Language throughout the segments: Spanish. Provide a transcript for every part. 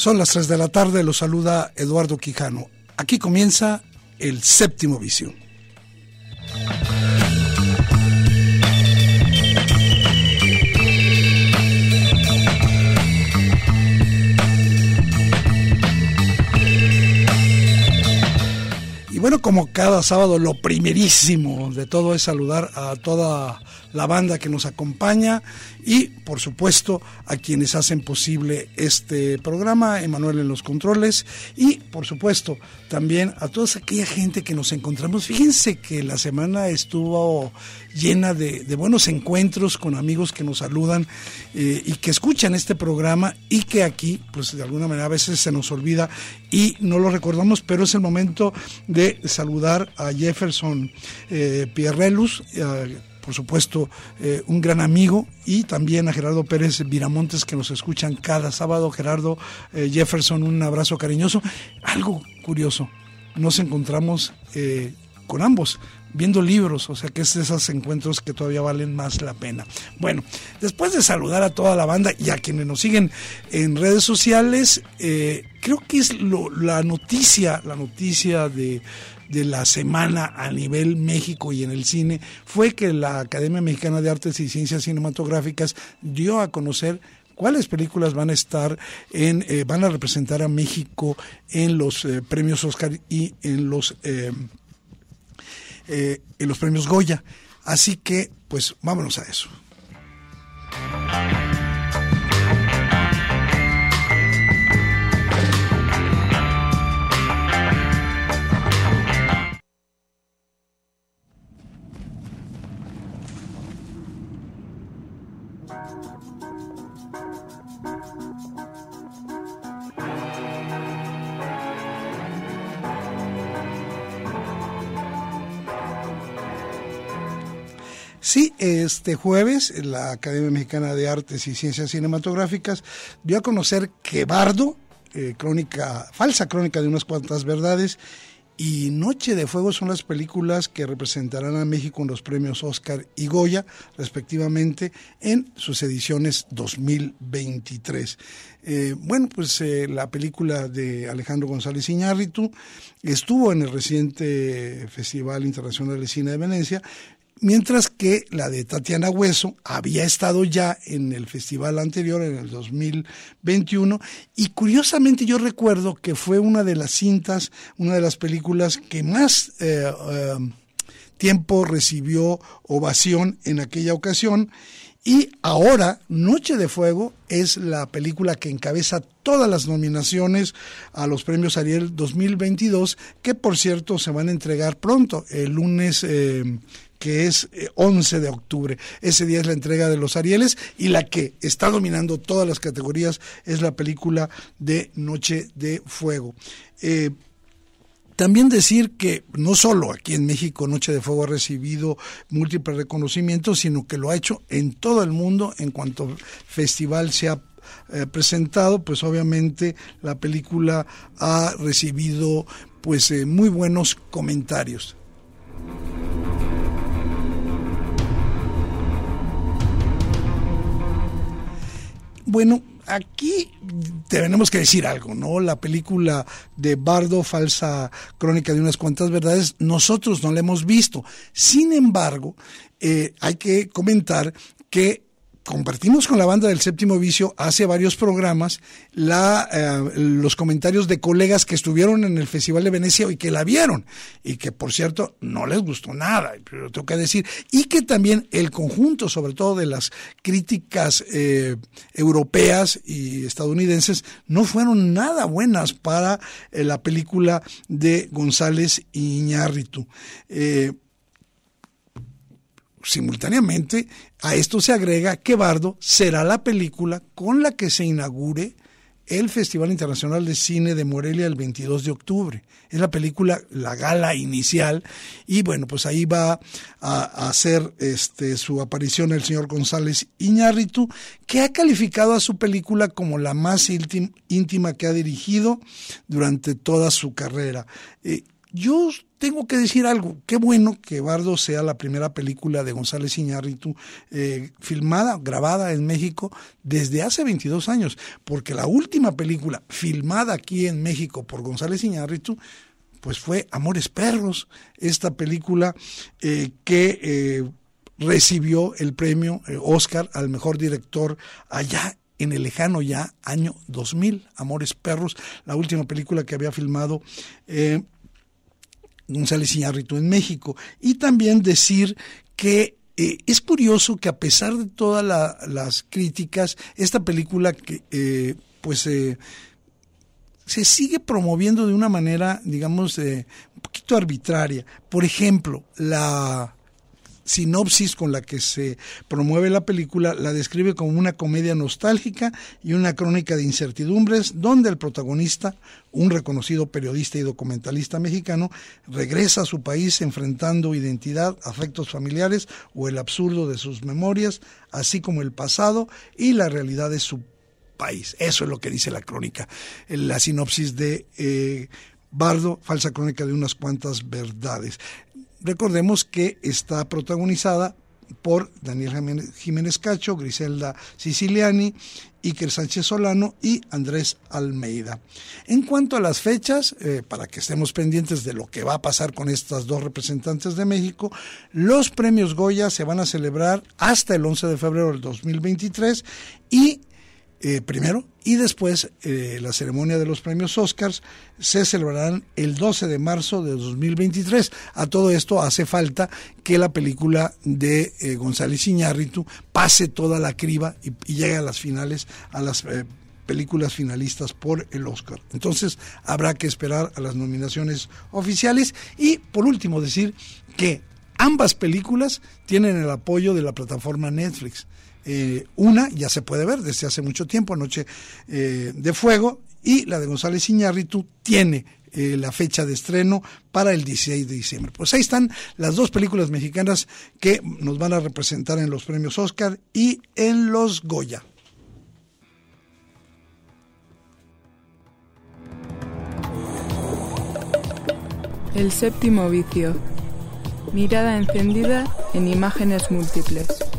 Son las 3 de la tarde, lo saluda Eduardo Quijano. Aquí comienza el séptimo visión. Como cada sábado, lo primerísimo de todo es saludar a toda la banda que nos acompaña y, por supuesto, a quienes hacen posible este programa, Emanuel en los controles y, por supuesto, también a toda aquella gente que nos encontramos. Fíjense que la semana estuvo llena de, buenos encuentros con amigos que nos saludan eh, y que escuchan este programa y que aquí, pues de alguna manera a veces se nos olvida y no lo recordamos, pero es el momento de saludar a Jefferson eh, Pierrelus, eh, por supuesto, eh, un gran amigo, y también a Gerardo Pérez Viramontes, que nos escuchan cada sábado. Gerardo eh, Jefferson, un abrazo cariñoso. Algo curioso, nos encontramos con ambos viendo libros, o sea que es de esos encuentros que todavía valen más la pena. Bueno, después de saludar a toda la banda y a quienes nos siguen en redes sociales, creo que es la noticia, la noticia de, de la semana a nivel México y en el cine fue que la Academia Mexicana de Artes y Ciencias Cinematográficas dio a conocer cuáles películas van a estar en eh, van a representar a México en los eh, premios Oscar y en los eh, en los premios Goya. Así que pues vámonos a eso Sí, este jueves la Academia Mexicana de Artes y Ciencias Cinematográficas dio a conocer que Bardo, eh, crónica, falsa crónica de unas cuantas verdades, y Noche de Fuego son las películas que representarán a México en los premios Oscar y Goya, respectivamente, en sus ediciones 2023. Eh, bueno, pues eh, la película de Alejandro González Iñárritu estuvo en el reciente Festival Internacional de Cine de Venecia, mientras que la de Tatiana Hueso había estado ya en el festival anterior, en el 2021, y curiosamente yo recuerdo que fue una de las cintas, una de las películas que más eh, eh, tiempo recibió ovación en aquella ocasión. Y ahora, Noche de Fuego es la película que encabeza todas las nominaciones a los premios Ariel 2022, que por cierto se van a entregar pronto, el lunes eh, que es 11 eh, de octubre. Ese día es la entrega de los Arieles y la que está dominando todas las categorías es la película de Noche de Fuego. Eh, también decir que no solo aquí en México Noche de Fuego ha recibido múltiples reconocimientos, sino que lo ha hecho en todo el mundo en cuanto festival se ha eh, presentado, pues obviamente la película ha recibido pues muy buenos comentarios. Bueno, aquí tenemos que decir algo, ¿no? La película de Bardo, falsa crónica de unas cuantas verdades, nosotros no la hemos visto. Sin embargo, eh, hay que comentar que compartimos con la banda del séptimo vicio hace varios programas la, eh, los comentarios de colegas que estuvieron en el Festival de Venecia y que la vieron y que por cierto no les gustó nada, pero tengo que decir, y que también el conjunto, sobre todo de las críticas eh, europeas y estadounidenses, no fueron nada buenas para eh, la película de González Iñárritu simultáneamente a esto se agrega que Bardo será la película con la que se inaugure el Festival Internacional de Cine de Morelia el 22 de octubre. Es la película, la gala inicial, y bueno, pues ahí va a, hacer este, su aparición el señor González Iñárritu, que ha calificado a su película como la más íntima que ha dirigido durante toda su carrera. Eh, yo tengo que decir algo, qué bueno que Bardo sea la primera película de González Iñárritu eh, filmada, grabada en México desde hace 22 años, porque la última película filmada aquí en México por González Iñárritu pues fue Amores Perros, esta película eh, que eh, recibió el premio Oscar al mejor director allá en el lejano ya año 2000, Amores Perros, la última película que había filmado González Iñárritu en México. Y también decir que eh, es curioso que a pesar de todas las críticas, esta película que eh, pues eh, se sigue promoviendo de una manera, digamos, un poquito arbitraria. Por ejemplo, la sinopsis con la que se promueve la película la describe como una comedia nostálgica y una crónica de incertidumbres donde el protagonista, un reconocido periodista y documentalista mexicano, regresa a su país enfrentando identidad, afectos familiares o el absurdo de sus memorias, así como el pasado y la realidad de su país. Eso es lo que dice la crónica, la sinopsis de eh, Bardo, falsa crónica de unas cuantas verdades. Recordemos que está protagonizada por Daniel Jiménez Cacho, Griselda Siciliani, Iker Sánchez Solano y Andrés Almeida. En cuanto a las fechas, eh, para que estemos pendientes de lo que va a pasar con estas dos representantes de México, los premios Goya se van a celebrar hasta el 11 de febrero del 2023 y eh, primero y después eh, la ceremonia de los premios Oscars se celebrarán el 12 de marzo de 2023. A todo esto hace falta que la película de eh, González Iñárritu pase toda la criba y, y llegue a las finales, a las películas finalistas por el Oscar. Entonces habrá que esperar a las nominaciones oficiales y por último decir que ambas películas tienen el apoyo de la plataforma Netflix. Eh, una ya se puede ver desde hace mucho tiempo, Noche eh, de Fuego, y la de González Iñárritu tiene eh, la fecha de estreno para el 16 de diciembre. Pues ahí están las dos películas mexicanas que nos van a representar en los premios Oscar y en los Goya. El séptimo vicio. Mirada encendida en imágenes múltiples.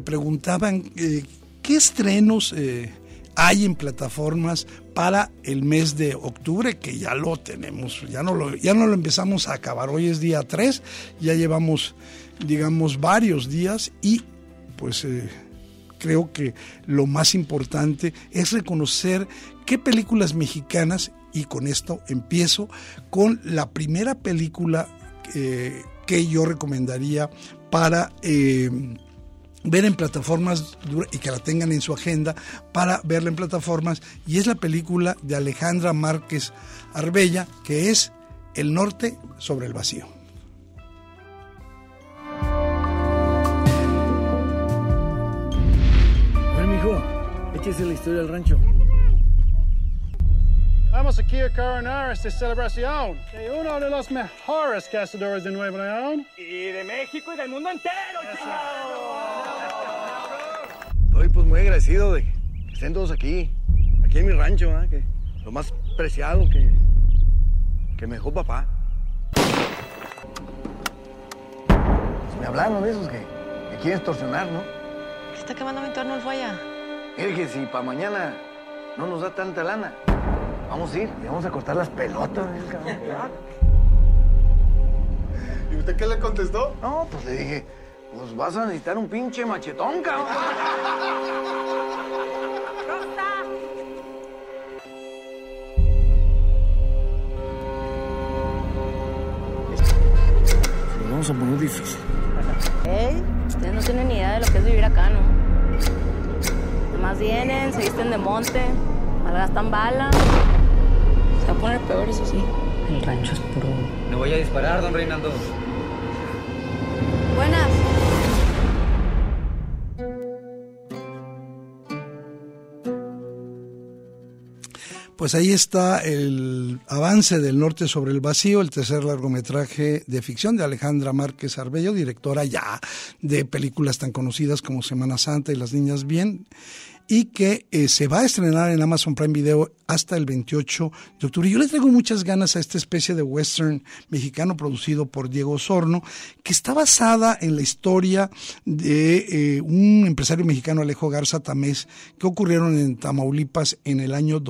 Preguntaban eh, qué estrenos eh, hay en plataformas para el mes de octubre, que ya lo tenemos, ya no lo, ya no lo empezamos a acabar, hoy es día 3, ya llevamos, digamos, varios días y pues eh, creo que lo más importante es reconocer qué películas mexicanas, y con esto empiezo, con la primera película que yo recomendaría para ver en plataformas y que la tengan en su agenda para verla en plataformas y es la película de Alejandra Márquez Arbella que es El norte sobre el vacío. Ver, mijo, échese la historia del rancho. Vamos aquí a coronar esta celebración de uno de los mejores cazadores de Nuevo León. Y de México y del mundo entero, Estoy pues muy agradecido de que estén todos aquí, aquí en mi rancho, ¿eh? que lo más preciado que, que me dejó papá. Me hablaron de esos que, que quieren extorsionar, ¿no? ¿Qué está quemando mi entorno el falla? Mire que si para mañana no nos da tanta lana, vamos a ir y vamos a cortar las pelotas. ¿eh? ¿Y usted qué le contestó? No, pues le dije, pues vas a necesitar un pinche machetón, cabrón. Nos vamos a poner difícil. Ey, ustedes no tienen ni idea de lo que es vivir acá, ¿no? Nomás vienen, se visten de monte, malgastan bala. Se va a poner peor, eso sí. El rancho es puro. No voy a disparar, don Reinaldo. Pues ahí está el avance del norte sobre el vacío, el tercer largometraje de ficción de Alejandra Márquez Arbello, directora ya de películas tan conocidas como Semana Santa y Las Niñas Bien, y que eh, se va a estrenar en Amazon Prime Video hasta el 28 de octubre. Yo le traigo muchas ganas a esta especie de western mexicano producido por Diego Sorno, que está basada en la historia de eh, un empresario mexicano, Alejo Garza Tamés, que ocurrieron en Tamaulipas en el año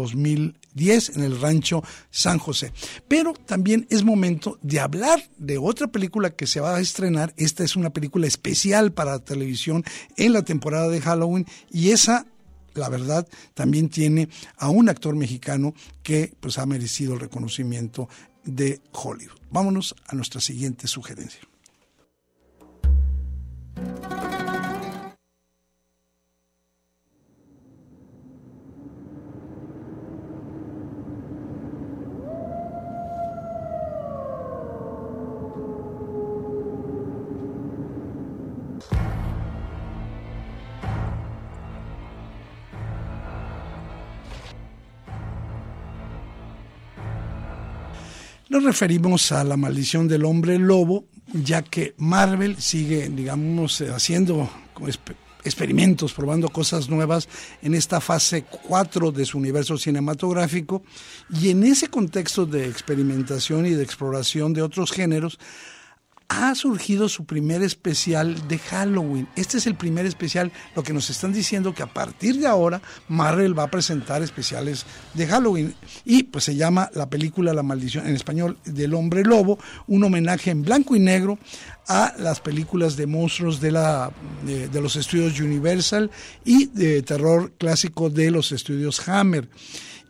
2010 en el rancho San José. Pero también es momento de hablar de otra película que se va a estrenar. Esta es una película especial para televisión en la temporada de Halloween y esa la verdad, también tiene a un actor mexicano que pues ha merecido el reconocimiento de Hollywood. Vámonos a nuestra siguiente sugerencia. Nos referimos a la maldición del hombre lobo, ya que Marvel sigue, digamos, eh, haciendo experimentos, probando cosas nuevas en esta fase 4 de su universo cinematográfico. Y en ese contexto de experimentación y de exploración de otros géneros, ha surgido su primer especial de Halloween. Este es el primer especial, lo que nos están diciendo que a partir de ahora Marvel va a presentar especiales de Halloween y pues se llama la película La maldición en español del hombre lobo, un homenaje en blanco y negro a las películas de monstruos de, la, de, de los estudios Universal y de terror clásico de los estudios Hammer.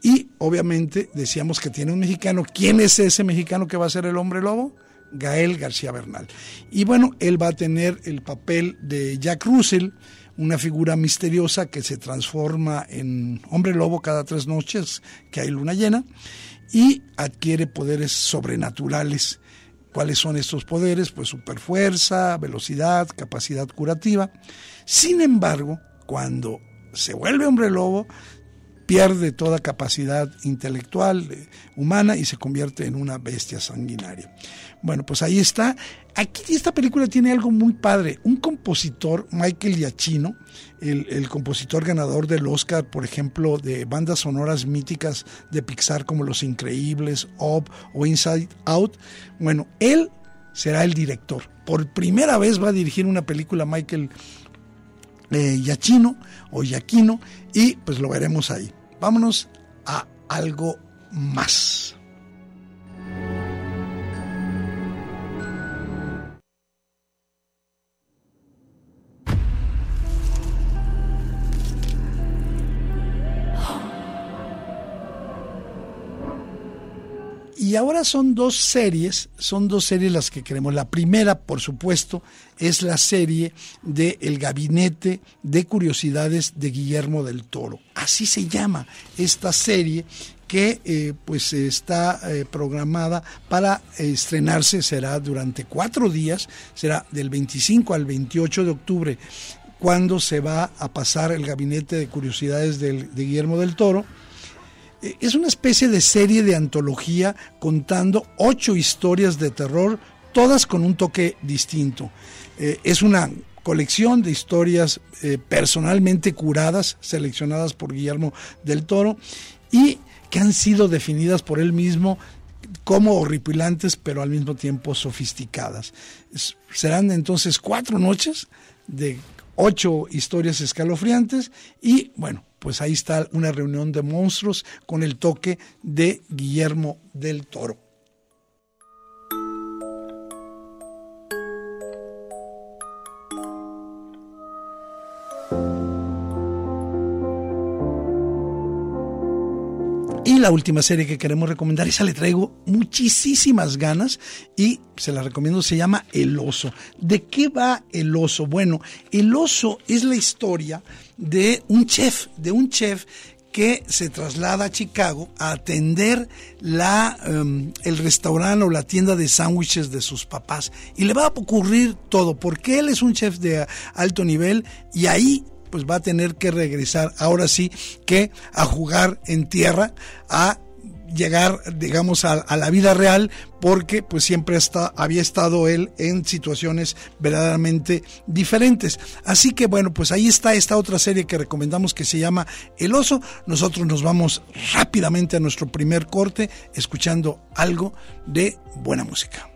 Y obviamente decíamos que tiene un mexicano. ¿Quién es ese mexicano que va a ser el hombre lobo? Gael García Bernal. Y bueno, él va a tener el papel de Jack Russell, una figura misteriosa que se transforma en hombre lobo cada tres noches que hay luna llena y adquiere poderes sobrenaturales. ¿Cuáles son estos poderes? Pues superfuerza, velocidad, capacidad curativa. Sin embargo, cuando se vuelve hombre lobo, pierde toda capacidad intelectual eh, humana y se convierte en una bestia sanguinaria. Bueno, pues ahí está. Aquí esta película tiene algo muy padre. Un compositor, Michael Giacchino, el, compositor ganador del Oscar, por ejemplo, de bandas sonoras míticas de Pixar como Los Increíbles, Up o Inside Out. Bueno, él será el director. Por primera vez va a dirigir una película Michael eh, Giacchino o Giacchino y pues lo veremos ahí. Vámonos a algo más. Y ahora son dos series, son dos series las que queremos. La primera, por supuesto, es la serie de El Gabinete de Curiosidades de Guillermo del Toro. Así se llama esta serie que eh, pues está eh, programada para estrenarse, será durante cuatro días, será del 25 al 28 de octubre, cuando se va a pasar el Gabinete de Curiosidades del, de Guillermo del Toro Eh, es una especie de serie de antología contando ocho historias de terror, todas con un toque distinto. Eh, es una colección de historias eh, personalmente curadas, seleccionadas por Guillermo del Toro y que han sido definidas por él mismo como horripilantes, pero al mismo tiempo sofisticadas. serán entonces cuatro noches de ocho historias escalofriantes y bueno, pues ahí está una reunión de monstruos con el toque de Guillermo del Toro. La última serie que queremos recomendar, esa le traigo muchísimas ganas y se la recomiendo, se llama El oso. ¿De qué va El oso? Bueno, El oso es la historia de un chef, de un chef que se traslada a Chicago a atender la, em, el restaurante o la tienda de sándwiches de sus papás. Y le va a ocurrir todo, porque él es un chef de alto nivel y ahí pues va a tener que regresar ahora sí que a jugar en tierra, a llegar, digamos, a, la vida real, porque pues siempre está, había estado él en situaciones verdaderamente diferentes. Así que bueno, pues ahí está esta otra serie que recomendamos que se llama El Oso. Nosotros nos vamos rápidamente a nuestro primer corte escuchando algo de buena música.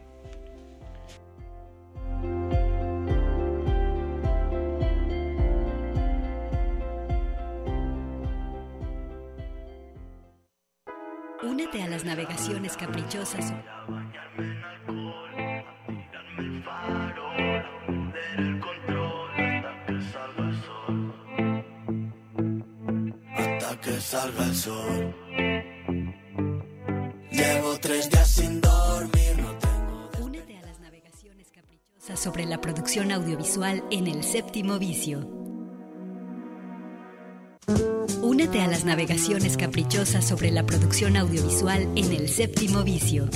Únete a las navegaciones caprichosas. Hasta que salga el sol. Llevo tres días sin dormir, no tengo. Únete a las navegaciones caprichosas sobre la producción audiovisual en el séptimo vicio. Únete a las navegaciones caprichosas sobre la producción audiovisual en el séptimo vicio.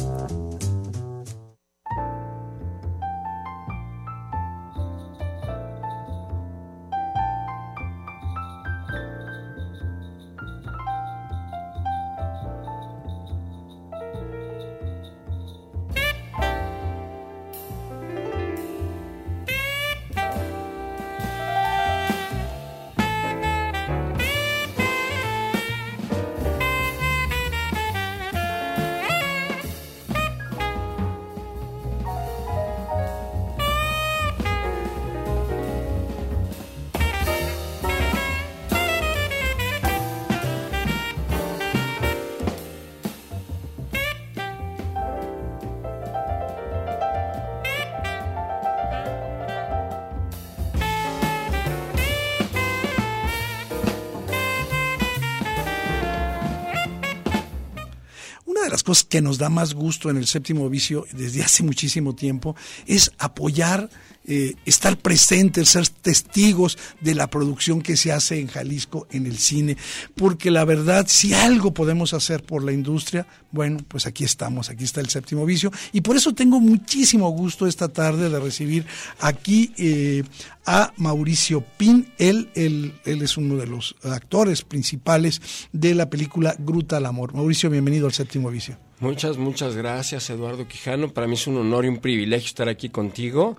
Que nos da más gusto en el séptimo vicio desde hace muchísimo tiempo es apoyar eh, estar presentes, ser testigos de la producción que se hace en Jalisco en el cine, porque la verdad, si algo podemos hacer por la industria, bueno, pues aquí estamos, aquí está el séptimo vicio, y por eso tengo muchísimo gusto esta tarde de recibir aquí eh, a Mauricio Pin, él, él, él es uno de los actores principales de la película Gruta al Amor. Mauricio, bienvenido al séptimo vicio. Muchas, muchas gracias, Eduardo Quijano. Para mí es un honor y un privilegio estar aquí contigo.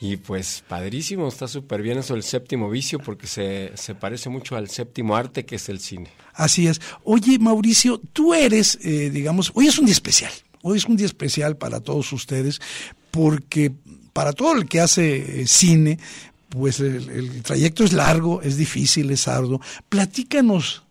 Y pues padrísimo, está súper bien eso del séptimo vicio porque se, se, parece mucho al séptimo arte que es el cine. Así es. Oye, Mauricio, tú eres, eh, digamos, hoy es un día especial. Hoy es un día especial para todos ustedes porque para todo el que hace eh, cine, pues el, trayecto es largo, es difícil, es arduo. Platícanos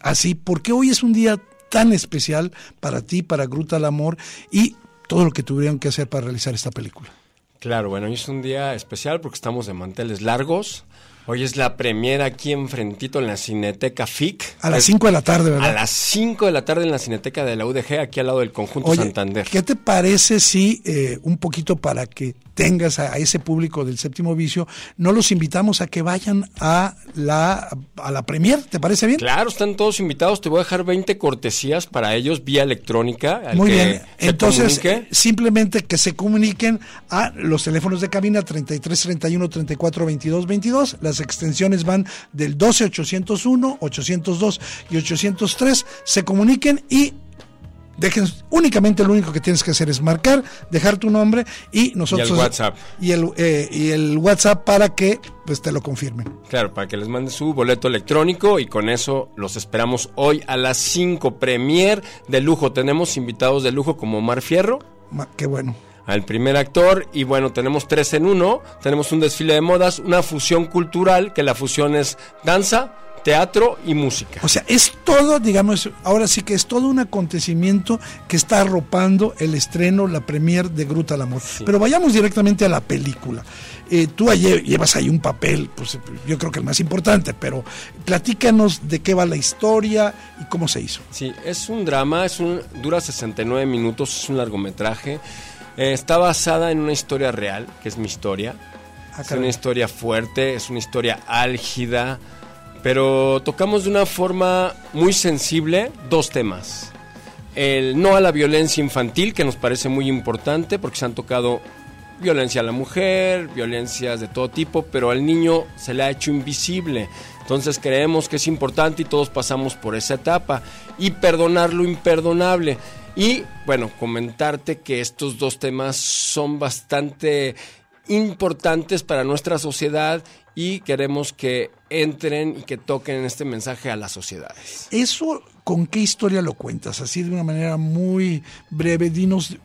así, porque hoy es un día tan especial para ti, para Gruta al Amor y todo lo que tuvieron que hacer para realizar esta película. Claro, bueno, hoy es un día especial porque estamos de manteles largos. Hoy es la premiera aquí enfrentito en la Cineteca FIC. A las 5 de la tarde, ¿verdad? A las 5 de la tarde en la Cineteca de la UDG, aquí al lado del Conjunto Santander. ¿Qué te parece si, eh, un poquito para que tengas a, ese público del séptimo vicio, no los invitamos a que vayan a la, a la premier, ¿te parece bien? Claro, están todos invitados, te voy a dejar 20 cortesías para ellos vía electrónica. Muy bien, entonces simplemente que se comuniquen a los teléfonos de cabina 33 31 34 22 22, las Las extensiones van del 12801, 802 y 803. Se comuniquen y Dejen, únicamente lo único que tienes que hacer es marcar, dejar tu nombre y nosotros... Y el WhatsApp. Y el, eh, y el WhatsApp para que pues te lo confirmen. Claro, para que les mande su boleto electrónico y con eso los esperamos hoy a las 5. Premier de lujo. Tenemos invitados de lujo como Omar Fierro. Ma- qué bueno. Al primer actor y bueno, tenemos tres en uno, tenemos un desfile de modas, una fusión cultural, que la fusión es danza, teatro y música. O sea, es todo, digamos, ahora sí que es todo un acontecimiento que está arropando el estreno, la premier de Gruta al Amor. Pero vayamos directamente a la película. Eh, tú ayer llevas ahí un papel, pues yo creo que el más importante, pero platícanos de qué va la historia y cómo se hizo. Sí, es un drama, es un, dura 69 minutos, es un largometraje. Eh, está basada en una historia real, que es mi historia. Ah, es una historia fuerte, es una historia álgida, pero tocamos de una forma muy sensible dos temas. El no a la violencia infantil, que nos parece muy importante, porque se han tocado violencia a la mujer, violencias de todo tipo, pero al niño se le ha hecho invisible. Entonces creemos que es importante y todos pasamos por esa etapa. Y perdonar lo imperdonable. Y bueno, comentarte que estos dos temas son bastante importantes para nuestra sociedad y queremos que entren y que toquen este mensaje a las sociedades. Eso, ¿con qué historia lo cuentas? Así de una manera muy breve, dinos,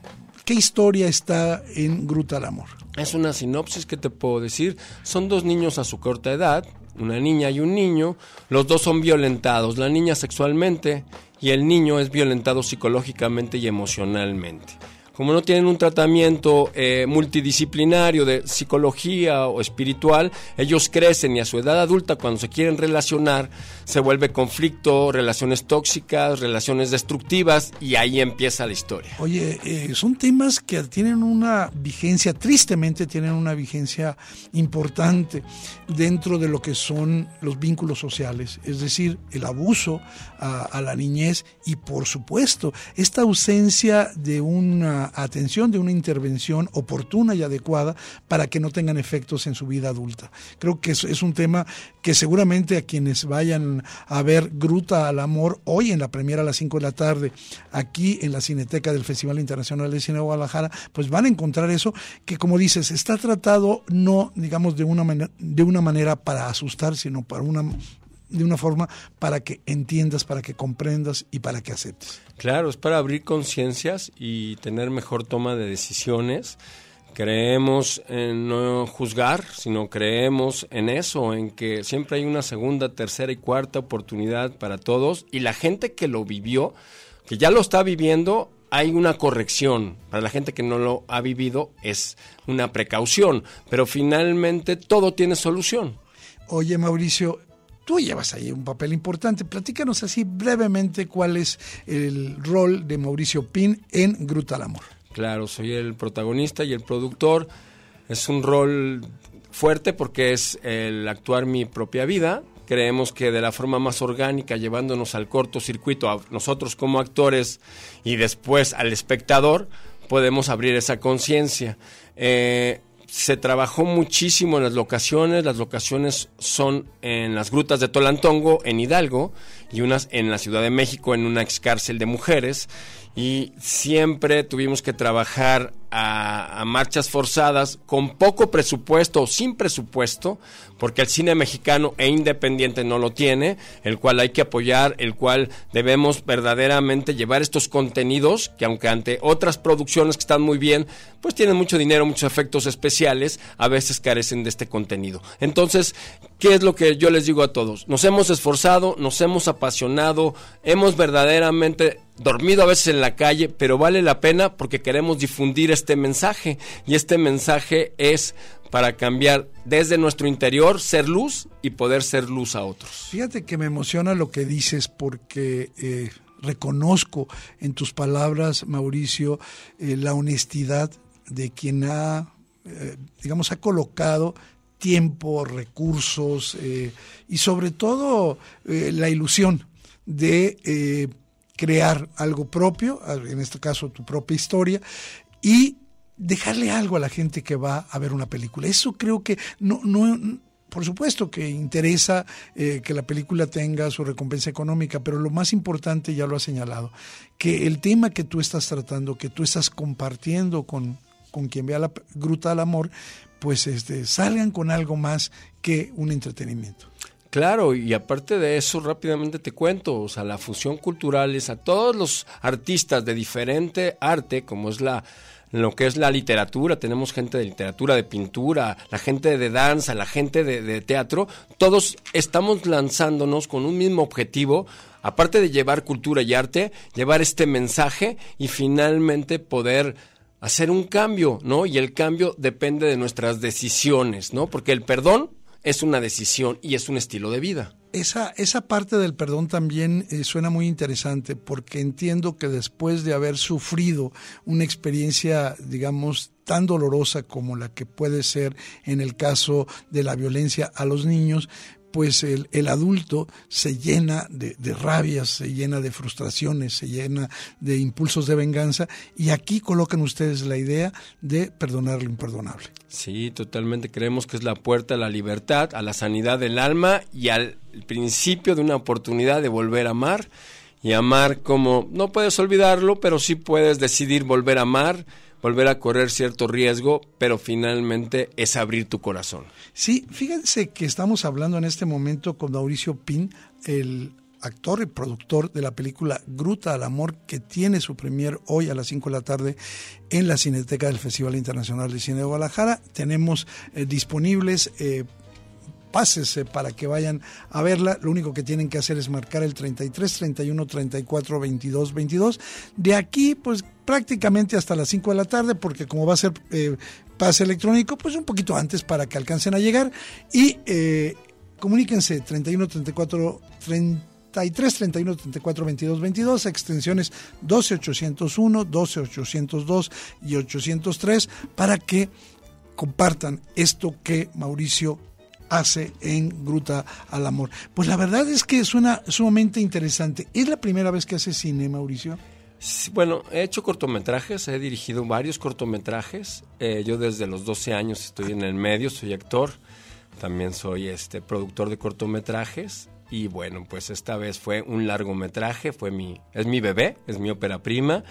¿qué historia está en Gruta al Amor? Es una sinopsis que te puedo decir. Son dos niños a su corta edad, una niña y un niño. Los dos son violentados, la niña sexualmente y el niño es violentado psicológicamente y emocionalmente. Como no tienen un tratamiento eh, multidisciplinario de psicología o espiritual, ellos crecen y a su edad adulta, cuando se quieren relacionar, se vuelve conflicto, relaciones tóxicas, relaciones destructivas y ahí empieza la historia. Oye, eh, son temas que tienen una vigencia, tristemente tienen una vigencia importante dentro de lo que son los vínculos sociales, es decir, el abuso a, la niñez y por supuesto esta ausencia de una atención, de una intervención oportuna y adecuada para que no tengan efectos en su vida adulta. Creo que es, un tema que seguramente a quienes vayan a ver Gruta al Amor hoy en la premiera a las 5 de la tarde, aquí en la Cineteca del Festival Internacional de Cine de Guadalajara, pues van a encontrar eso que como dices, está tratado no digamos de una de una manera para asustar, sino para una de una forma para que entiendas, para que comprendas y para que aceptes. Claro, es para abrir conciencias y tener mejor toma de decisiones. Creemos en no juzgar, sino creemos en eso, en que siempre hay una segunda, tercera y cuarta oportunidad para todos y la gente que lo vivió, que ya lo está viviendo, hay una corrección. Para la gente que no lo ha vivido es una precaución, pero finalmente todo tiene solución. Oye, Mauricio, tú llevas ahí un papel importante. Platícanos así brevemente cuál es el rol de Mauricio Pin en Gruta al Amor. Claro, soy el protagonista y el productor. Es un rol fuerte porque es el actuar mi propia vida. Creemos que de la forma más orgánica, llevándonos al cortocircuito a nosotros como actores y después al espectador, podemos abrir esa conciencia. Eh, se trabajó muchísimo en las locaciones. Las locaciones son en las grutas de Tolantongo, en Hidalgo, y unas en la Ciudad de México, en una ex cárcel de mujeres. Y siempre tuvimos que trabajar a, marchas forzadas con poco presupuesto o sin presupuesto, porque el cine mexicano e independiente no lo tiene, el cual hay que apoyar, el cual debemos verdaderamente llevar estos contenidos, que aunque ante otras producciones que están muy bien, pues tienen mucho dinero, muchos efectos especiales, a veces carecen de este contenido. Entonces, ¿qué es lo que yo les digo a todos? Nos hemos esforzado, nos hemos apasionado, hemos verdaderamente dormido a veces en la calle, pero vale la pena porque queremos difundir este mensaje y este mensaje es para cambiar desde nuestro interior, ser luz y poder ser luz a otros. Fíjate que me emociona lo que dices porque eh, reconozco en tus palabras, Mauricio, eh, la honestidad de quien ha, eh, digamos, ha colocado tiempo, recursos y sobre todo la ilusión de crear algo propio, en este caso tu propia historia, y dejarle algo a la gente que va a ver una película. Eso creo que no, no, por supuesto que interesa eh, que la película tenga su recompensa económica, pero lo más importante, ya lo ha señalado, que el tema que tú estás tratando, que tú estás compartiendo con, con quien vea la Gruta del Amor, pues este, salgan con algo más que un entretenimiento. Claro, y aparte de eso, rápidamente te cuento, o sea, la fusión cultural es a todos los artistas de diferente arte, como es la lo que es la literatura, tenemos gente de literatura, de pintura, la gente de danza, la gente de, de teatro, todos estamos lanzándonos con un mismo objetivo, aparte de llevar cultura y arte, llevar este mensaje y finalmente poder hacer un cambio, ¿no? Y el cambio depende de nuestras decisiones, ¿no? Porque el perdón es una decisión y es un estilo de vida. Esa, esa parte del perdón también eh, suena muy interesante porque entiendo que después de haber sufrido una experiencia, digamos, tan dolorosa como la que puede ser en el caso de la violencia a los niños, pues el, el, adulto se llena de, de rabias, se llena de frustraciones, se llena de impulsos de venganza y aquí colocan ustedes la idea de perdonar lo imperdonable. Sí, totalmente creemos que es la puerta a la libertad, a la sanidad del alma y al principio de una oportunidad de volver a amar y amar como no puedes olvidarlo, pero sí puedes decidir volver a amar volver a correr cierto riesgo, pero finalmente es abrir tu corazón. Sí, fíjense que estamos hablando en este momento con Mauricio Pin, el actor y productor de la película Gruta al Amor, que tiene su premier hoy a las 5 de la tarde en la Cineteca del Festival Internacional de Cine de Guadalajara. Tenemos eh, disponibles eh, pases eh, para que vayan a verla. Lo único que tienen que hacer es marcar el 33 31 34 22 22. De aquí, pues prácticamente hasta las 5 de la tarde, porque como va a ser eh, pase electrónico, pues un poquito antes para que alcancen a llegar. Y eh, comuníquense 31 34 33 31 34 22 22, extensiones 12 801, 12 802 y 803 para que compartan esto que Mauricio hace en Gruta al Amor. Pues la verdad es que suena sumamente interesante. ¿Es la primera vez que hace cine, Mauricio? Sí, bueno, he hecho cortometrajes, he dirigido varios cortometrajes. Eh, yo desde los 12 años estoy en el medio, soy actor, también soy este productor de cortometrajes. Y bueno, pues esta vez fue un largometraje, fue mi, es mi bebé, es mi ópera prima.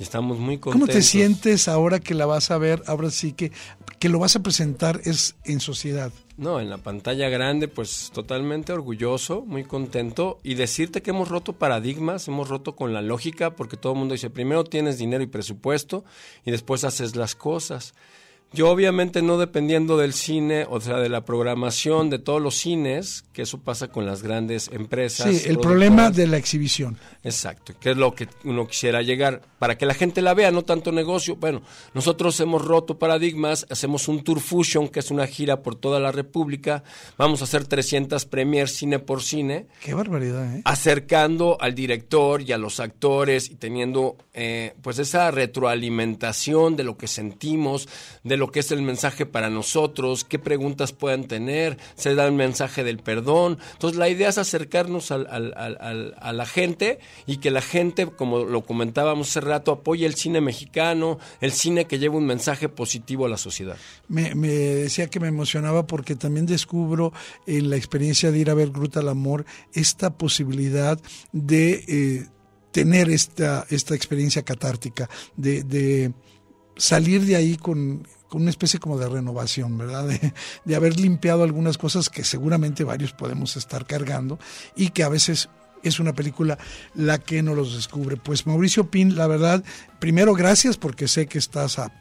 Y estamos muy contentos. ¿Cómo te sientes ahora que la vas a ver? Ahora sí que, que lo vas a presentar es en sociedad. No, en la pantalla grande, pues totalmente orgulloso, muy contento y decirte que hemos roto paradigmas, hemos roto con la lógica, porque todo el mundo dice, primero tienes dinero y presupuesto y después haces las cosas. Yo obviamente no dependiendo del cine, o sea, de la programación de todos los cines, que eso pasa con las grandes empresas. Sí, el problema de la exhibición. Exacto, que es lo que uno quisiera llegar, para que la gente la vea, no tanto negocio. Bueno, nosotros hemos roto paradigmas, hacemos un Tour Fusion, que es una gira por toda la República, vamos a hacer 300 premiers cine por cine. Qué barbaridad, ¿eh? Acercando al director y a los actores y teniendo eh, pues esa retroalimentación de lo que sentimos, de lo que es el mensaje para nosotros, qué preguntas puedan tener, se da el mensaje del perdón. Entonces la idea es acercarnos al, a la gente y que la gente, como lo comentábamos hace rato, apoye el cine mexicano, el cine que lleva un mensaje positivo a la sociedad. Me, me decía que me emocionaba porque también descubro en la experiencia de ir a ver Gruta al Amor esta posibilidad de... Eh, tener esta, esta experiencia catártica, de, de salir de ahí con con una especie como de renovación, ¿verdad? De, de, haber limpiado algunas cosas que seguramente varios podemos estar cargando y que a veces es una película la que no los descubre. Pues Mauricio Pin, la verdad, primero gracias porque sé que estás a,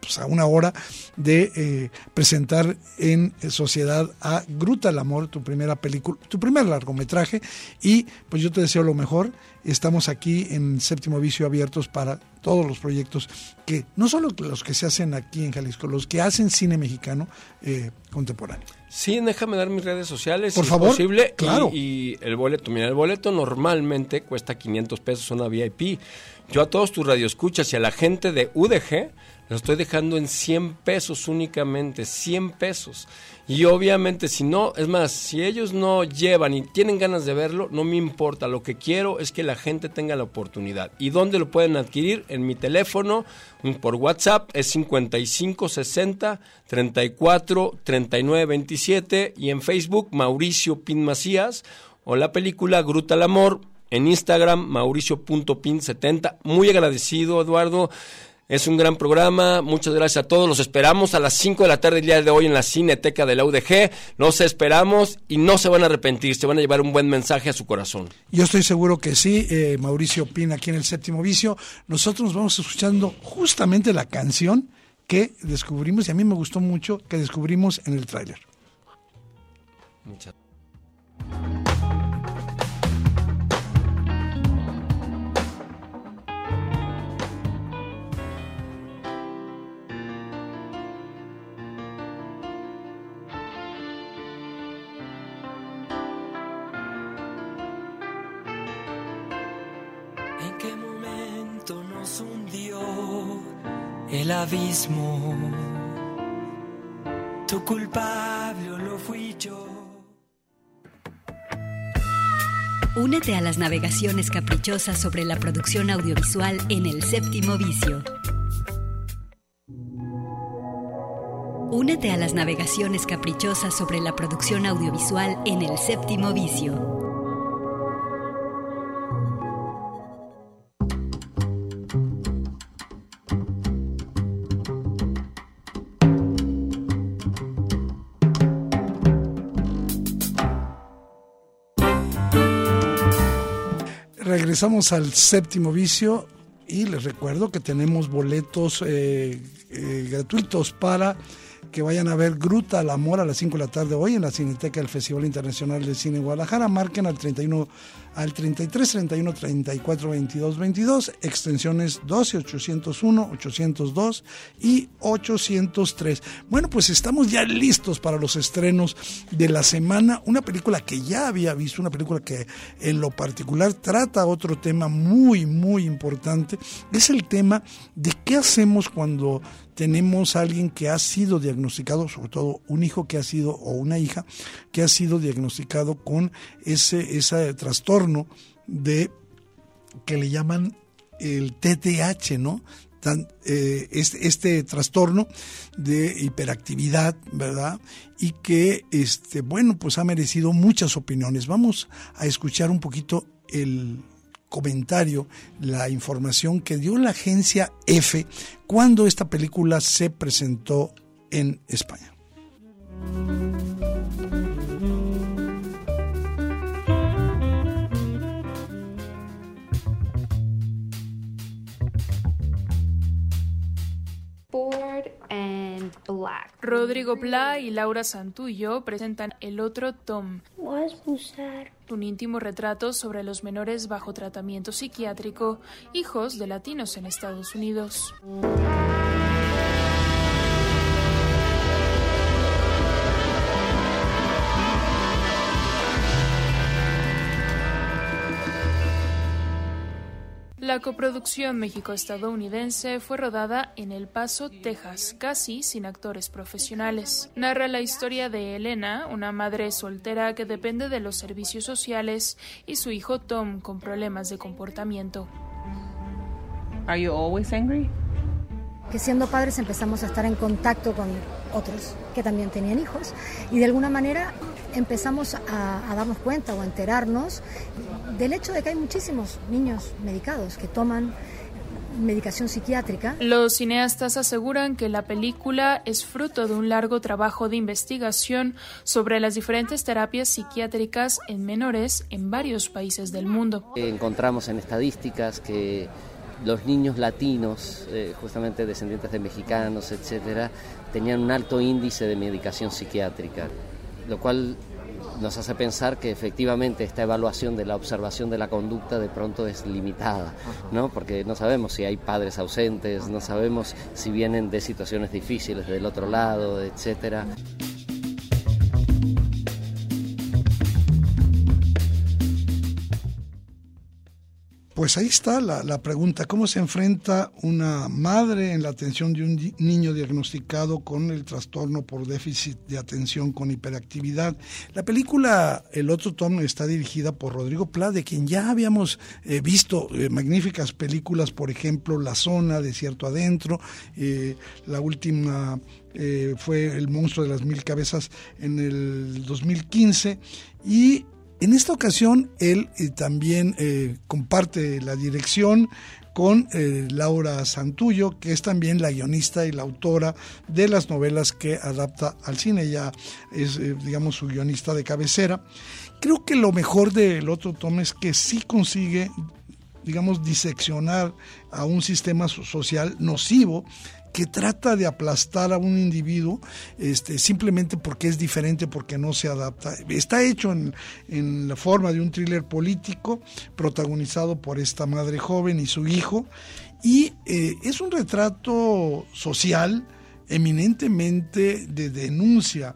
pues, a una hora de eh, presentar en sociedad a Gruta el Amor, tu primera película, tu primer largometraje y pues yo te deseo lo mejor. Estamos aquí en Séptimo Vicio abiertos para todos los proyectos que, no solo los que se hacen aquí en Jalisco, los que hacen cine mexicano eh, contemporáneo. Sí, déjame dar mis redes sociales. Por si favor. Es posible. Claro. Y, y, el boleto, mira, el boleto normalmente cuesta 500 pesos una VIP. Yo a todos tus radioescuchas y a la gente de UDG lo estoy dejando en 100 pesos únicamente, 100 pesos. Y obviamente si no, es más, si ellos no llevan y tienen ganas de verlo, no me importa, lo que quiero es que la gente tenga la oportunidad. ¿Y dónde lo pueden adquirir? En mi teléfono, por WhatsApp, es 5560 34 39 27 y en Facebook, Mauricio Pin Macías o la película Gruta al Amor. En Instagram, mauricio.pin70. Muy agradecido, Eduardo. Es un gran programa. Muchas gracias a todos. Los esperamos a las 5 de la tarde el día de hoy en la Cineteca de la UDG. Nos esperamos y no se van a arrepentir. Se van a llevar un buen mensaje a su corazón. Yo estoy seguro que sí. Eh, Mauricio Pina aquí en el séptimo vicio. Nosotros nos vamos escuchando justamente la canción que descubrimos y a mí me gustó mucho que descubrimos en el tráiler. Muchas ¿En el abismo? Tu culpable lo fui yo. Únete a las navegaciones caprichosas sobre la producción audiovisual en el séptimo vicio. Únete a las navegaciones caprichosas sobre la producción audiovisual en el séptimo vicio. Regresamos al séptimo vicio y les recuerdo que tenemos boletos eh, eh, gratuitos para que vayan a ver Gruta al Amor a las 5 de la tarde hoy en la Cineteca del Festival Internacional de Cine Guadalajara. Marquen al 31 al 33 31 34 22 22, extensiones 12 801, 802 y 803. Bueno, pues estamos ya listos para los estrenos de la semana. Una película que ya había visto, una película que en lo particular trata otro tema muy, muy importante. Es el tema de qué hacemos cuando tenemos a alguien que ha sido diagnosticado, sobre todo un hijo que ha sido, o una hija, que ha sido diagnosticado con ese, ese trastorno de que le llaman el TTH, ¿no? Tan, eh, este, trastorno de hiperactividad, ¿verdad? Y que, este, bueno, pues ha merecido muchas opiniones. Vamos a escuchar un poquito el comentario, la información que dio la agencia F cuando esta película se presentó en España. Rodrigo Pla y Laura Santullo presentan El otro Tom, un íntimo retrato sobre los menores bajo tratamiento psiquiátrico, hijos de latinos en Estados Unidos. La coproducción México-estadounidense fue rodada en El Paso, Texas, casi sin actores profesionales. Narra la historia de Elena, una madre soltera que depende de los servicios sociales, y su hijo Tom con problemas de comportamiento. Are you always angry? Que siendo padres empezamos a estar en contacto con otros que también tenían hijos y de alguna manera empezamos a, a, darnos cuenta o a enterarnos del hecho de que hay muchísimos niños medicados que toman medicación psiquiátrica. Los cineastas aseguran que la película es fruto de un largo trabajo de investigación sobre las diferentes terapias psiquiátricas en menores en varios países del mundo. Encontramos en estadísticas que los niños latinos, eh, justamente descendientes de mexicanos, etcétera, tenían un alto índice de medicación psiquiátrica, lo cual nos hace pensar que efectivamente esta evaluación de la observación de la conducta de pronto es limitada, ¿no? Porque no sabemos si hay padres ausentes, no sabemos si vienen de situaciones difíciles del otro lado, etcétera. Pues ahí está la, la, pregunta, ¿cómo se enfrenta una madre en la atención de un niño diagnosticado con el trastorno por déficit de atención con hiperactividad? La película El otro tono está dirigida por Rodrigo Pla, de quien ya habíamos eh, visto eh, magníficas películas, por ejemplo, La Zona, Desierto Adentro, eh, la última fue El monstruo de las mil cabezas en el 2015 y en esta ocasión, él eh, también eh, comparte la dirección con eh, Laura Santullo, que es también la guionista y la autora de las novelas que adapta al cine. Ella es, digamos, su guionista de cabecera. Creo que lo mejor del otro tomo es que sí consigue digamos, diseccionar a un sistema social nocivo que trata de aplastar a un individuo este, simplemente porque es diferente, porque no se adapta. Está hecho en, la forma de un thriller político protagonizado por esta madre joven y su hijo, y eh, es un retrato social eminentemente de denuncia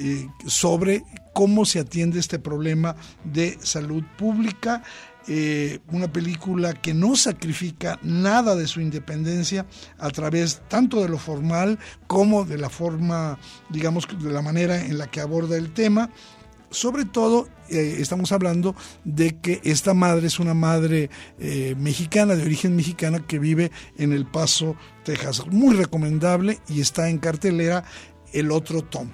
eh, sobre cómo se atiende este problema de salud pública eh, una película que no sacrifica nada de su independencia a través tanto de lo formal como de la forma, digamos, de la manera en la que aborda el tema. Sobre todo, eh, estamos hablando de que esta madre es una madre eh, mexicana, de origen mexicana, que vive en El Paso, Texas. Muy recomendable y está en cartelera el otro tom.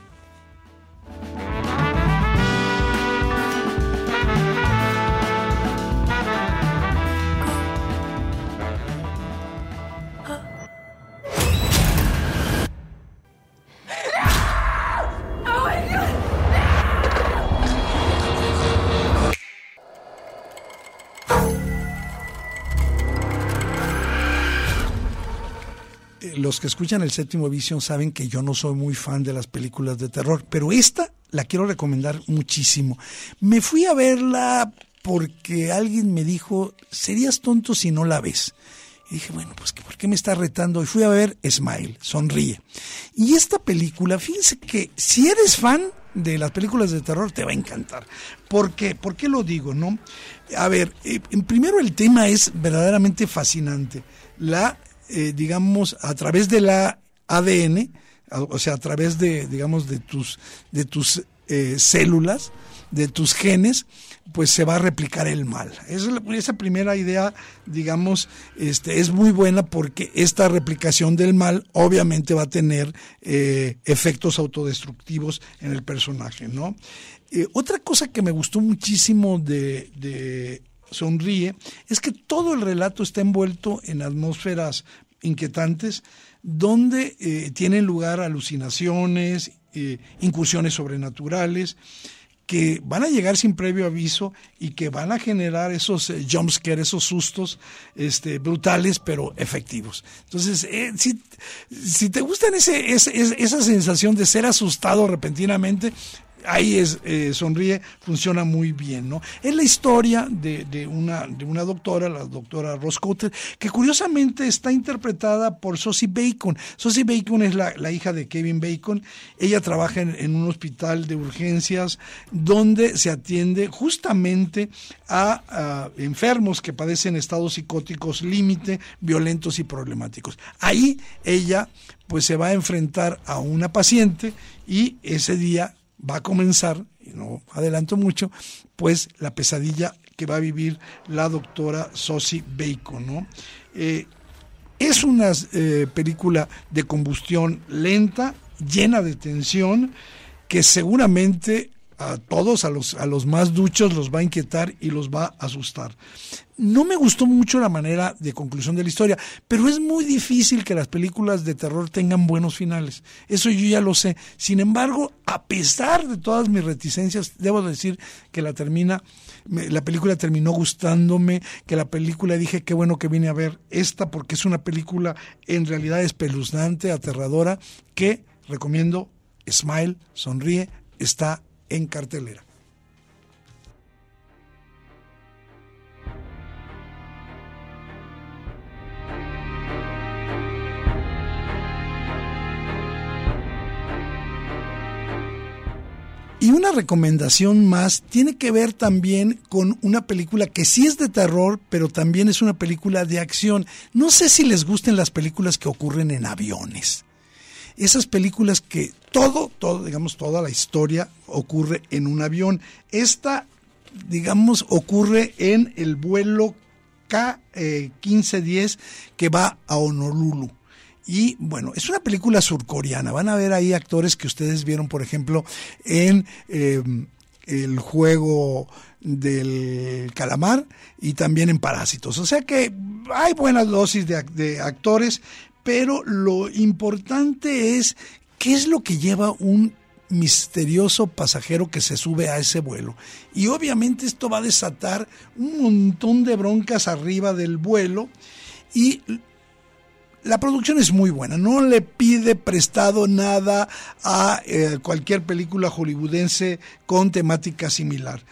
Los que escuchan el séptimo Vision saben que yo no soy muy fan de las películas de terror, pero esta la quiero recomendar muchísimo. Me fui a verla porque alguien me dijo, serías tonto si no la ves. Y dije, bueno, pues ¿por qué me está retando? Y fui a ver Smile, Sonríe. Y esta película, fíjense que si eres fan de las películas de terror, te va a encantar. ¿Por qué? ¿Por qué lo digo, no? A ver, eh, primero el tema es verdaderamente fascinante. La eh, digamos, a través de la ADN, o sea, a través de, digamos, de tus, de tus eh, células, de tus genes, pues se va a replicar el mal. Esa, primera idea, digamos, este, es muy buena porque esta replicación del mal obviamente va a tener eh, efectos autodestructivos en el personaje, ¿no? otra cosa que me gustó muchísimo de Sonríe es que todo el relato está envuelto en atmósferas inquietantes donde eh, tienen lugar alucinaciones, eh, incursiones sobrenaturales que van a llegar sin previo aviso y que van a generar esos eh, jumpscares, esos sustos este, brutales pero efectivos. Entonces, si, si, te gustan ese, esa sensación de ser asustado repentinamente, ahí es, eh, sonríe, funciona muy bien, ¿no? Es la historia de, de, una, de una doctora, la doctora Ross Cotter, que curiosamente está interpretada por Sosie Bacon. Sosie Bacon es la, hija de Kevin Bacon. Ella trabaja en, un hospital de urgencias donde se atiende justamente a, a enfermos que padecen estados psicóticos límite, violentos y problemáticos. Ahí ella pues se va a enfrentar a una paciente y ese día va a comenzar, y no adelanto mucho, pues la pesadilla que va a vivir la doctora Sosie Bacon, ¿no? Eh, es una eh, película de combustión lenta, llena de tensión, que seguramente a todos, a los, a los más duchos, los va a inquietar y los va a asustar. No me gustó mucho la manera de conclusión de la historia, pero es muy difícil que las películas de terror tengan buenos finales. Eso yo ya lo sé. Sin embargo, a pesar de todas mis reticencias, debo decir que la termina, la película terminó gustándome, que la película dije qué bueno que vine a ver esta porque es una película en realidad espeluznante, aterradora, que recomiendo. Smile, sonríe, está en cartelera. Y una recomendación más tiene que ver también con una película que sí es de terror, pero también es una película de acción. No sé si les gusten las películas que ocurren en aviones. Esas películas que todo, todo, digamos, toda la historia ocurre en un avión. Esta, digamos, ocurre en el vuelo K1510 que va a Honolulu. Y bueno, es una película surcoreana. Van a ver ahí actores que ustedes vieron, por ejemplo, en em, el juego del calamar y también en Parásitos. O sea que hay buenas dosis de actores, pero lo importante es qué es lo que lleva un misterioso pasajero que se sube a ese vuelo. Y obviamente esto va a desatar un montón de broncas arriba del vuelo y la producción es muy buena, no le pide prestado nada a eh, cualquier película hollywoodense con temática similar.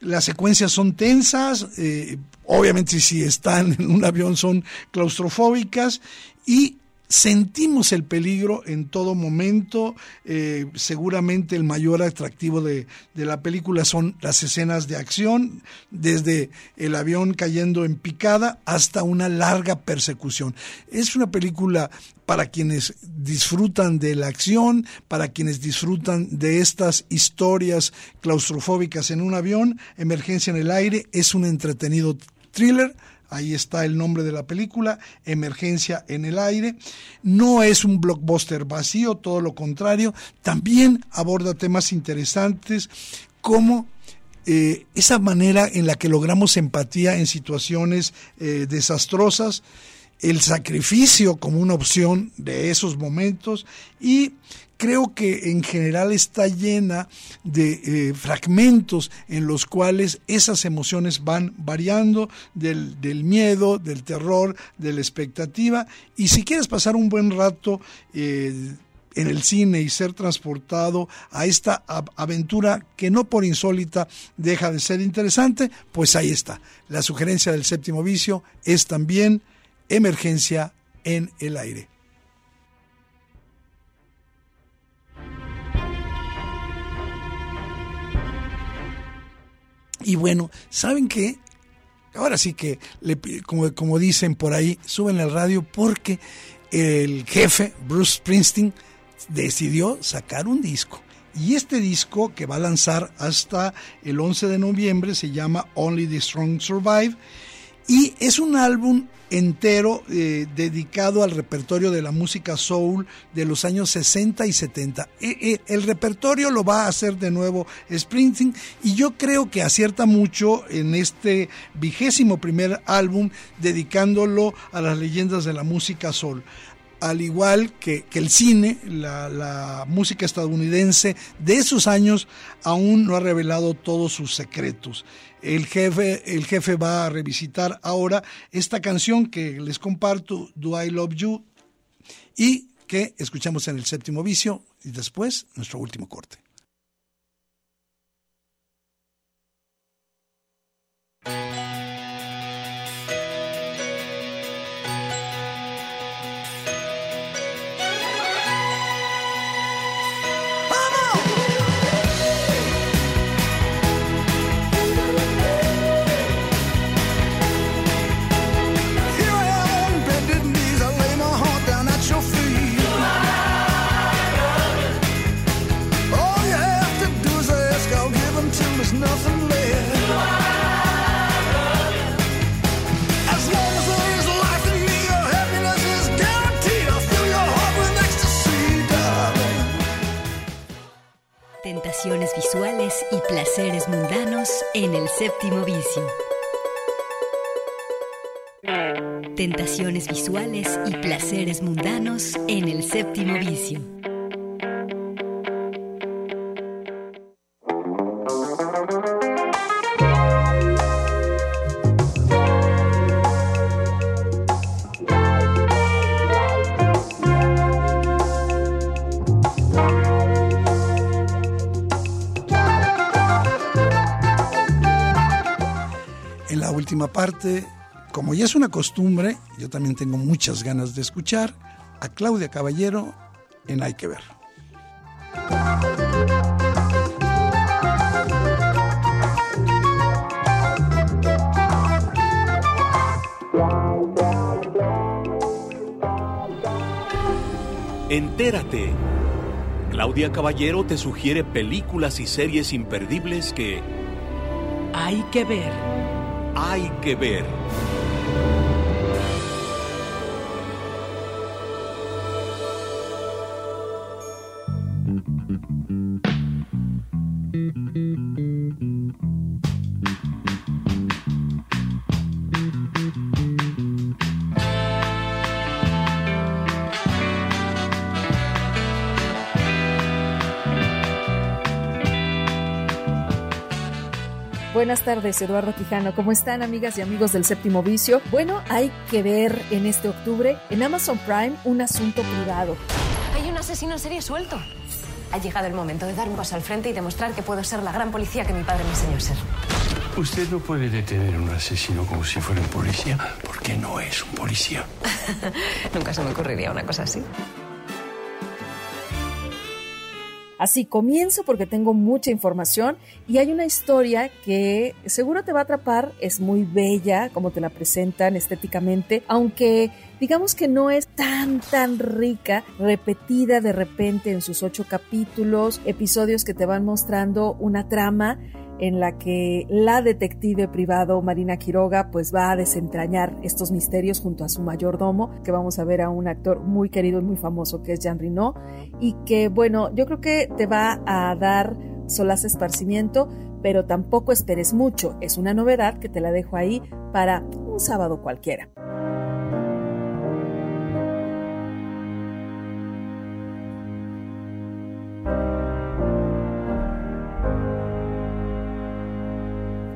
Las secuencias son tensas, eh, obviamente si están en un avión son claustrofóbicas y sentimos el peligro en todo momento. Eh, seguramente el mayor atractivo de, de, la película son las escenas de acción, desde el avión cayendo en picada hasta una larga persecución. Es una película para quienes disfrutan de la acción, para quienes disfrutan de estas historias claustrofóbicas en un avión, Emergencia en el aire, es un entretenido thriller Ahí está el nombre de la película, Emergencia en el aire. No es un blockbuster vacío, todo lo contrario. También aborda temas interesantes como eh, esa manera en la que logramos empatía en situaciones eh, desastrosas, el sacrificio como una opción de esos momentos y creo que en general está llena de eh, fragmentos en los cuales esas emociones van variando del, miedo, del terror, de la expectativa. Y si quieres pasar un buen rato eh, en el cine y ser transportado a esta aventura que no por insólita deja de ser interesante, pues ahí está. La sugerencia del séptimo vicio es también emergencia en el aire. Y bueno, ¿saben qué? Ahora sí que, le, como, como dicen por ahí, suben al radio porque el jefe, Bruce Springsteen, decidió sacar un disco. Y este disco que va a lanzar hasta el 11 de noviembre se llama Only the Strong Survive y es un álbum entero eh, dedicado al repertorio de la música soul de los años 60 y 70. E, e, el repertorio lo va a hacer de nuevo Springsteen y yo creo que acierta mucho en este vigésimo primer álbum dedicándolo a las leyendas de la música soul al igual que, el cine, la, música estadounidense de esos años aún no ha revelado todos sus secretos. El jefe, el jefe va a revisitar ahora esta canción que les comparto, Do I Love You, y que escuchamos en el séptimo vicio y después nuestro último corte. Tentaciones visuales y placeres mundanos en el séptimo vicio. parte, como ya es una costumbre, yo también tengo muchas ganas de escuchar a Claudia Caballero en Hay que ver. Entérate. Claudia Caballero te sugiere películas y series imperdibles que... Hay que ver. Hay que ver. Buenas tardes, Eduardo Quijano. ¿Cómo están, amigas y amigos del séptimo vicio? Bueno, hay que ver en este octubre en Amazon Prime un asunto privado. Hay un asesino en serie suelto. Ha llegado el momento de dar un paso al frente y demostrar que puedo ser la gran policía que mi padre me enseñó a ser. Usted no puede detener a un asesino como si fuera un policía, porque no es un policía. Nunca se me ocurriría una cosa así. Así comienzo porque tengo mucha información y hay una historia que seguro te va a atrapar, es muy bella como te la presentan estéticamente, aunque digamos que no es tan tan rica, repetida de repente en sus ocho capítulos, episodios que te van mostrando una trama en la que la detective privado Marina Quiroga pues va a desentrañar estos misterios junto a su mayordomo, que vamos a ver a un actor muy querido y muy famoso que es Jean Reno y que bueno, yo creo que te va a dar solaz esparcimiento, pero tampoco esperes mucho, es una novedad que te la dejo ahí para un sábado cualquiera.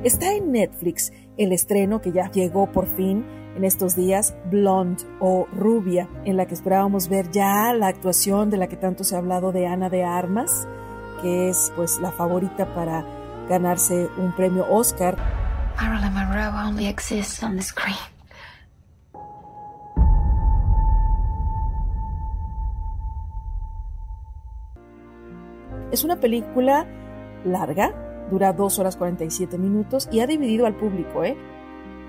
Está en Netflix el estreno que ya llegó por fin en estos días, Blonde o Rubia, en la que esperábamos ver ya la actuación de la que tanto se ha hablado de Ana de Armas, que es pues la favorita para ganarse un premio Oscar. Marilyn Monroe only exists on the screen. Es una película larga, dura 2 horas 47 minutos y ha dividido al público. ¿eh?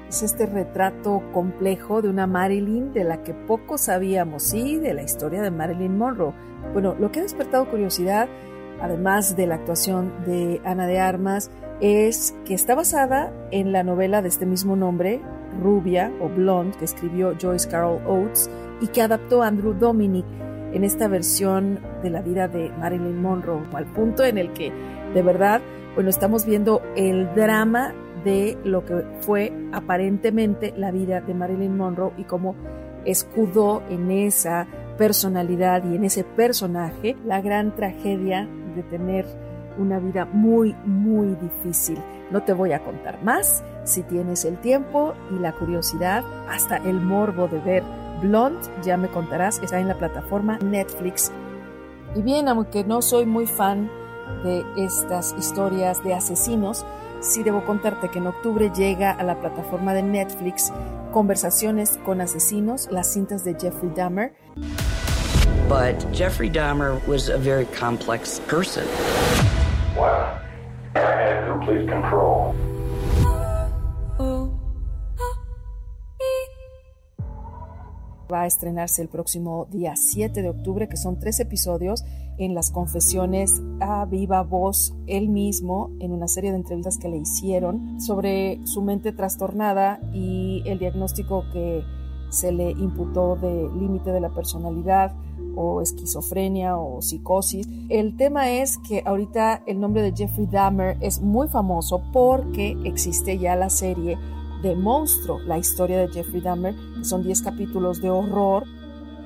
Es este retrato complejo de una Marilyn de la que poco sabíamos, sí, de la historia de Marilyn Monroe. Bueno, lo que ha despertado curiosidad, además de la actuación de Ana de Armas, es que está basada en la novela de este mismo nombre, Rubia o Blonde, que escribió Joyce Carol Oates y que adaptó Andrew Dominic en esta versión de la vida de Marilyn Monroe, al punto en el que de verdad bueno, estamos viendo el drama de lo que fue aparentemente la vida de Marilyn Monroe y cómo escudó en esa personalidad y en ese personaje la gran tragedia de tener una vida muy, muy difícil. No te voy a contar más. Si tienes el tiempo y la curiosidad, hasta el morbo de ver Blonde, ya me contarás, está en la plataforma Netflix. Y bien, aunque no soy muy fan de estas historias de asesinos, sí debo contarte que en octubre llega a la plataforma de Netflix Conversaciones con asesinos, las cintas de Jeffrey Dahmer. But Jeffrey Dahmer was a very complex person. Wow. I had complete control. Va a estrenarse el próximo día 7 de octubre, que son tres episodios en las confesiones a viva voz él mismo en una serie de entrevistas que le hicieron sobre su mente trastornada y el diagnóstico que se le imputó de límite de la personalidad o esquizofrenia o psicosis. El tema es que ahorita el nombre de Jeffrey Dahmer es muy famoso porque existe ya la serie de Monstruo, la historia de Jeffrey Dahmer, que son 10 capítulos de horror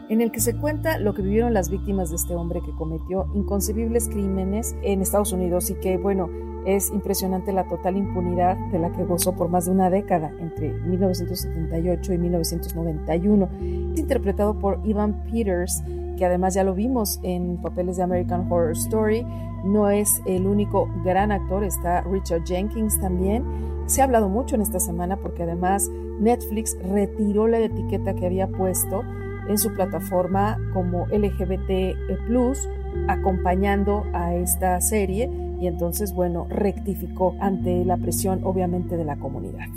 en el que se cuenta lo que vivieron las víctimas de este hombre que cometió inconcebibles crímenes en Estados Unidos y que, bueno, es impresionante la total impunidad de la que gozó por más de una década, entre 1978 y 1991. Es interpretado por Ivan Peters, que además ya lo vimos en papeles de American Horror Story. No es el único gran actor, está Richard Jenkins también. Se ha hablado mucho en esta semana porque además Netflix retiró la etiqueta que había puesto en su plataforma como LGBT acompañando a esta serie y entonces, bueno, rectificó ante la presión obviamente de la comunidad.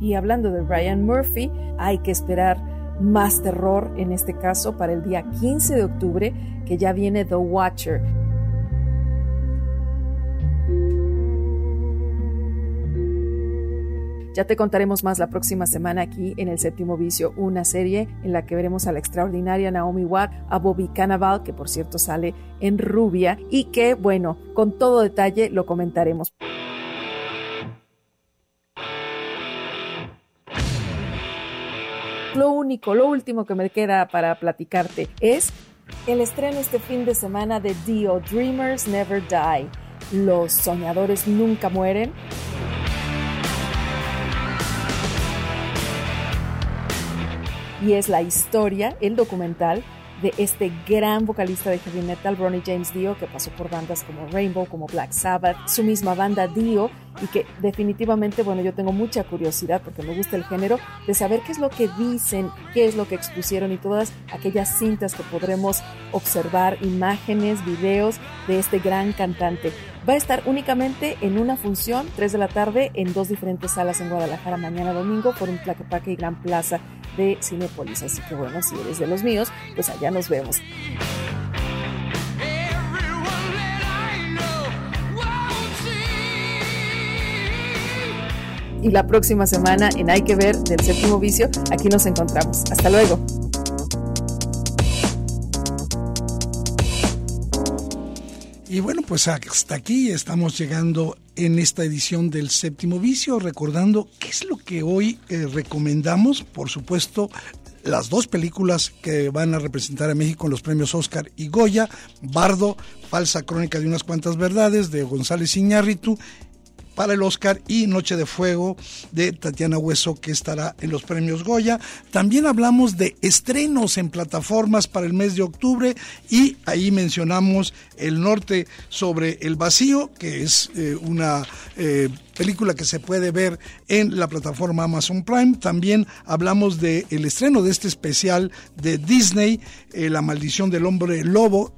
Y hablando de Brian Murphy, hay que esperar más terror, en este caso para el día 15 de octubre, que ya viene The Watcher. Ya te contaremos más la próxima semana aquí en El Séptimo Vicio, una serie en la que veremos a la extraordinaria Naomi Watt, a Bobby Cannavale, que por cierto sale en Rubia, y que, bueno, con todo detalle lo comentaremos. Lo único, lo último que me queda para platicarte es el estreno este fin de semana de Dio, Dreamers Never Die. Los soñadores nunca mueren. Y es la historia, el documental de este gran vocalista de heavy metal, Ronnie James Dio, que pasó por bandas como Rainbow, como Black Sabbath, su misma banda Dio, y que definitivamente, bueno, yo tengo mucha curiosidad porque me gusta el género, de saber qué es lo que dicen, qué es lo que expusieron y todas aquellas cintas que podremos observar, imágenes, videos de este gran cantante. Va a estar únicamente en una función, 3 de la tarde, en dos diferentes salas en Guadalajara mañana domingo por un Tlaquepaque y Gran Plaza de Cinepolis. Así que bueno, si eres de los míos, pues allá nos vemos. Y la próxima semana en Hay que ver del séptimo vicio, aquí nos encontramos. Hasta luego. Y bueno, pues hasta aquí estamos llegando en esta edición del séptimo vicio, recordando qué es lo que hoy eh, recomendamos. Por supuesto, las dos películas que van a representar a México en los premios Oscar y Goya, Bardo, Falsa Crónica de unas cuantas verdades, de González Iñárritu, para el Oscar y Noche de Fuego de Tatiana Hueso que estará en los premios Goya. También hablamos de estrenos en plataformas para el mes de octubre y ahí mencionamos El Norte sobre el Vacío, que es eh, una... Eh, película que se puede ver en la plataforma Amazon Prime. También hablamos del el estreno de este especial de Disney, eh, La maldición del hombre lobo,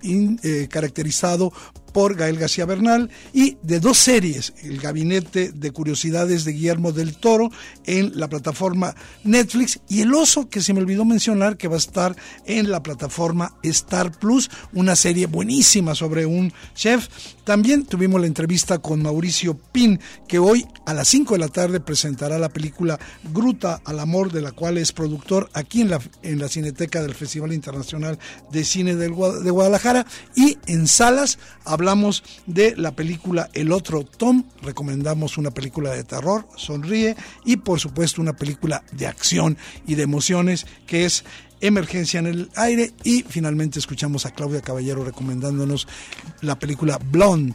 caracterizado por Gael García Bernal y de dos series, El Gabinete de Curiosidades de Guillermo del Toro en la plataforma Netflix y El Oso, que se me olvidó mencionar que va a estar en la plataforma Star Plus, una serie buenísima sobre un chef. También tuvimos la entrevista con Mauricio Pin, que hoy a las 5 de la tarde presentará la película Gruta al Amor, de la cual es productor aquí en la, en la Cineteca del Festival Internacional de Cine de Guadalajara y en salas hablamos de la película El otro Tom, recomendamos una película de terror, Sonríe, y por supuesto una película de acción y de emociones que es Emergencia en el aire. Y finalmente escuchamos a Claudia Caballero recomendándonos la película Blonde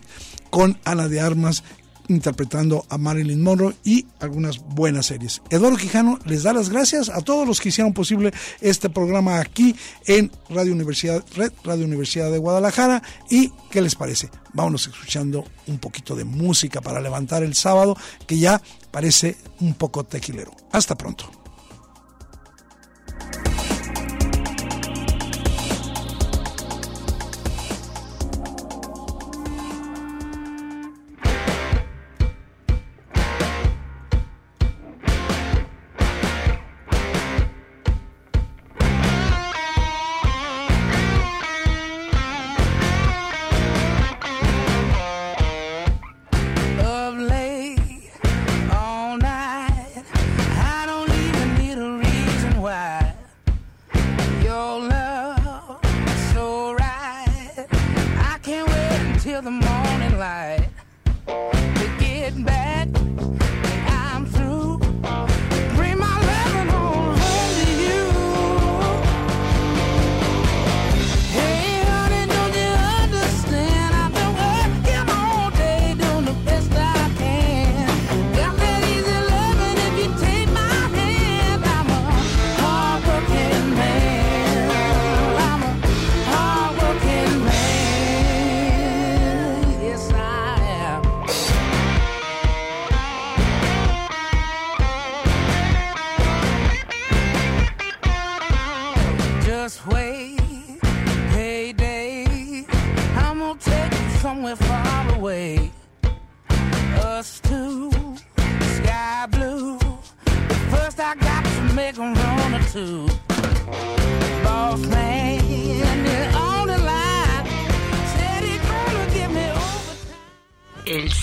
con Ana de Armas interpretando a Marilyn Monroe y algunas buenas series. Eduardo Quijano les da las gracias a todos los que hicieron posible este programa aquí en Radio Universidad, Red Radio Universidad de Guadalajara. ¿Y qué les parece? Vámonos escuchando un poquito de música para levantar el sábado, que ya parece un poco tequilero. Hasta pronto.